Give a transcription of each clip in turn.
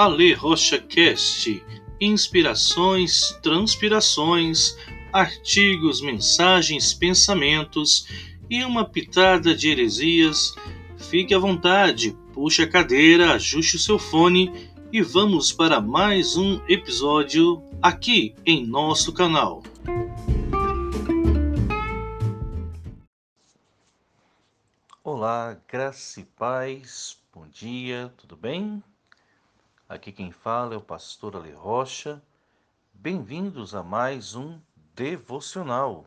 Ale Rocha Cast, inspirações, transpirações, artigos, mensagens, pensamentos e uma pitada de heresias. Fique à vontade, puxe a cadeira, ajuste o seu fone e vamos para mais um episódio aqui em nosso canal. Olá, graça e paz, bom dia, tudo bem? Aqui quem fala é o pastor Ale Rocha. Bem-vindos a mais um devocional.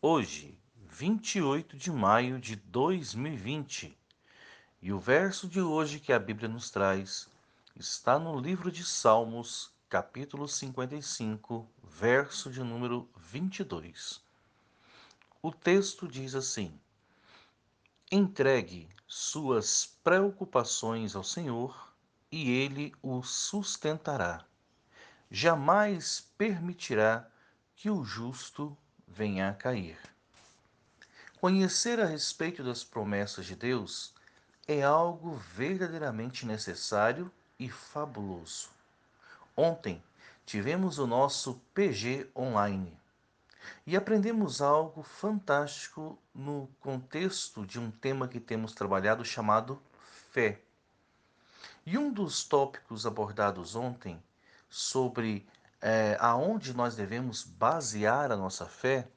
Hoje, 28 de maio de 2020. E o verso de hoje que a Bíblia nos traz está no livro de Salmos, capítulo 55, verso de número 22. O texto diz assim: Entregue suas preocupações ao Senhor e ele o sustentará. Jamais permitirá que o justo venha a cair. Conhecer a respeito das promessas de Deus é algo verdadeiramente necessário e fabuloso. Ontem tivemos o nosso PG online e aprendemos algo fantástico no contexto de um tema que temos trabalhado chamado fé. E um dos tópicos abordados ontem sobre é, aonde nós devemos basear a nossa fé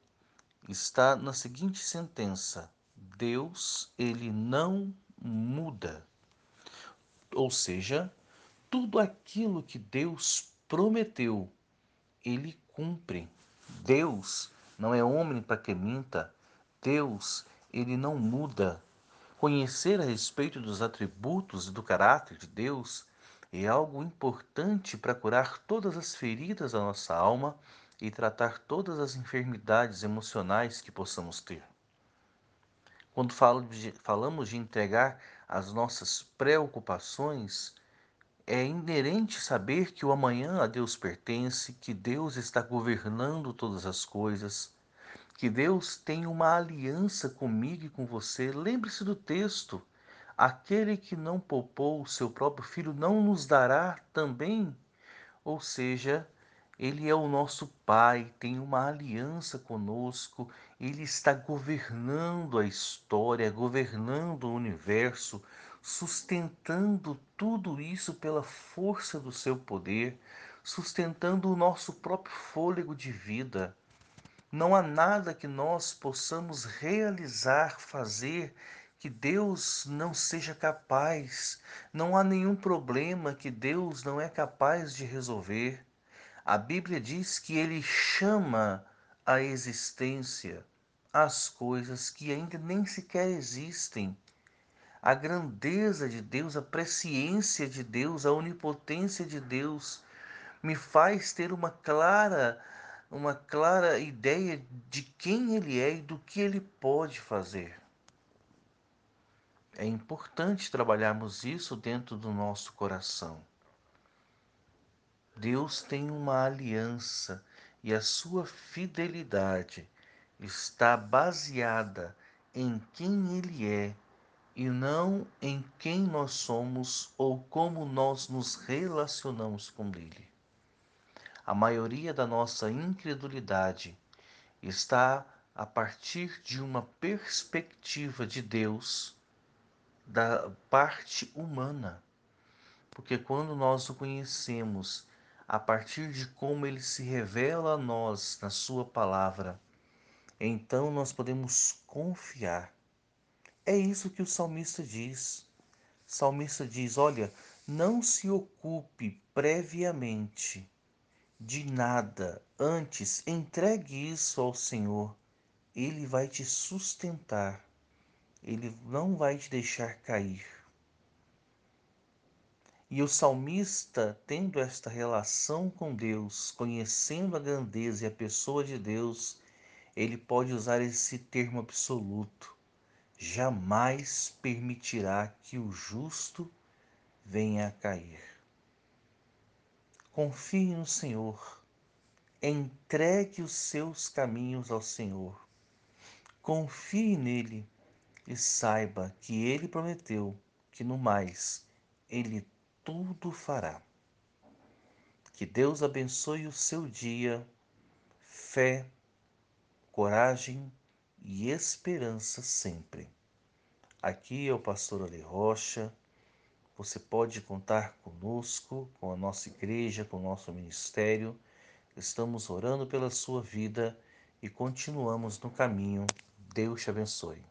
está na seguinte sentença: Deus, ele não muda. Ou seja, tudo aquilo que Deus prometeu, ele cumpre. Deus não é homem para que minta. Deus, ele não muda. Conhecer a respeito dos atributos e do caráter de Deus é algo importante para curar todas as feridas da nossa alma e tratar todas as enfermidades emocionais que possamos ter. Quando falamos de entregar as nossas preocupações, é inerente saber que o amanhã a Deus pertence, que Deus está governando todas as coisas, que Deus tem uma aliança comigo e com você. Lembre-se do texto: aquele que não poupou o seu próprio filho não nos dará também? Ou seja, ele é o nosso Pai, tem uma aliança conosco, ele está governando a história, governando o universo, sustentando tudo isso pela força do seu poder, sustentando o nosso próprio fôlego de vida. Não há nada que nós possamos realizar, fazer, que Deus não seja capaz. Não há nenhum problema que Deus não é capaz de resolver. A Bíblia diz que ele chama à existência as coisas que ainda nem sequer existem. A grandeza de Deus, a presciência de Deus, a onipotência de Deus me faz ter uma clara uma clara ideia de quem ele é e do que ele pode fazer. É importante trabalharmos isso dentro do nosso coração. Deus tem uma aliança e a sua fidelidade está baseada em quem Ele é e não em quem nós somos ou como nós nos relacionamos com Ele. A maioria da nossa incredulidade está a partir de uma perspectiva de Deus da parte humana. Porque quando nós o conhecemos a partir de como ele se revela a nós na Sua palavra, então nós podemos confiar. É isso que o salmista diz. O salmista diz: Olha, não se ocupe previamente de nada. Antes, entregue isso ao Senhor. Ele vai te sustentar. Ele não vai te deixar cair. E o salmista, tendo esta relação com Deus, conhecendo a grandeza e a pessoa de Deus, ele pode usar esse termo absoluto. Jamais permitirá que o justo venha a cair. Confie no Senhor. Entregue os seus caminhos ao Senhor. Confie nele e saiba que ele prometeu que no mais ele tudo fará. Que Deus abençoe o seu dia, fé, coragem e esperança sempre. Aqui é o pastor Ale Rocha. Você pode contar conosco, com a nossa igreja, com o nosso ministério. Estamos orando pela sua vida e continuamos no caminho. Deus te abençoe.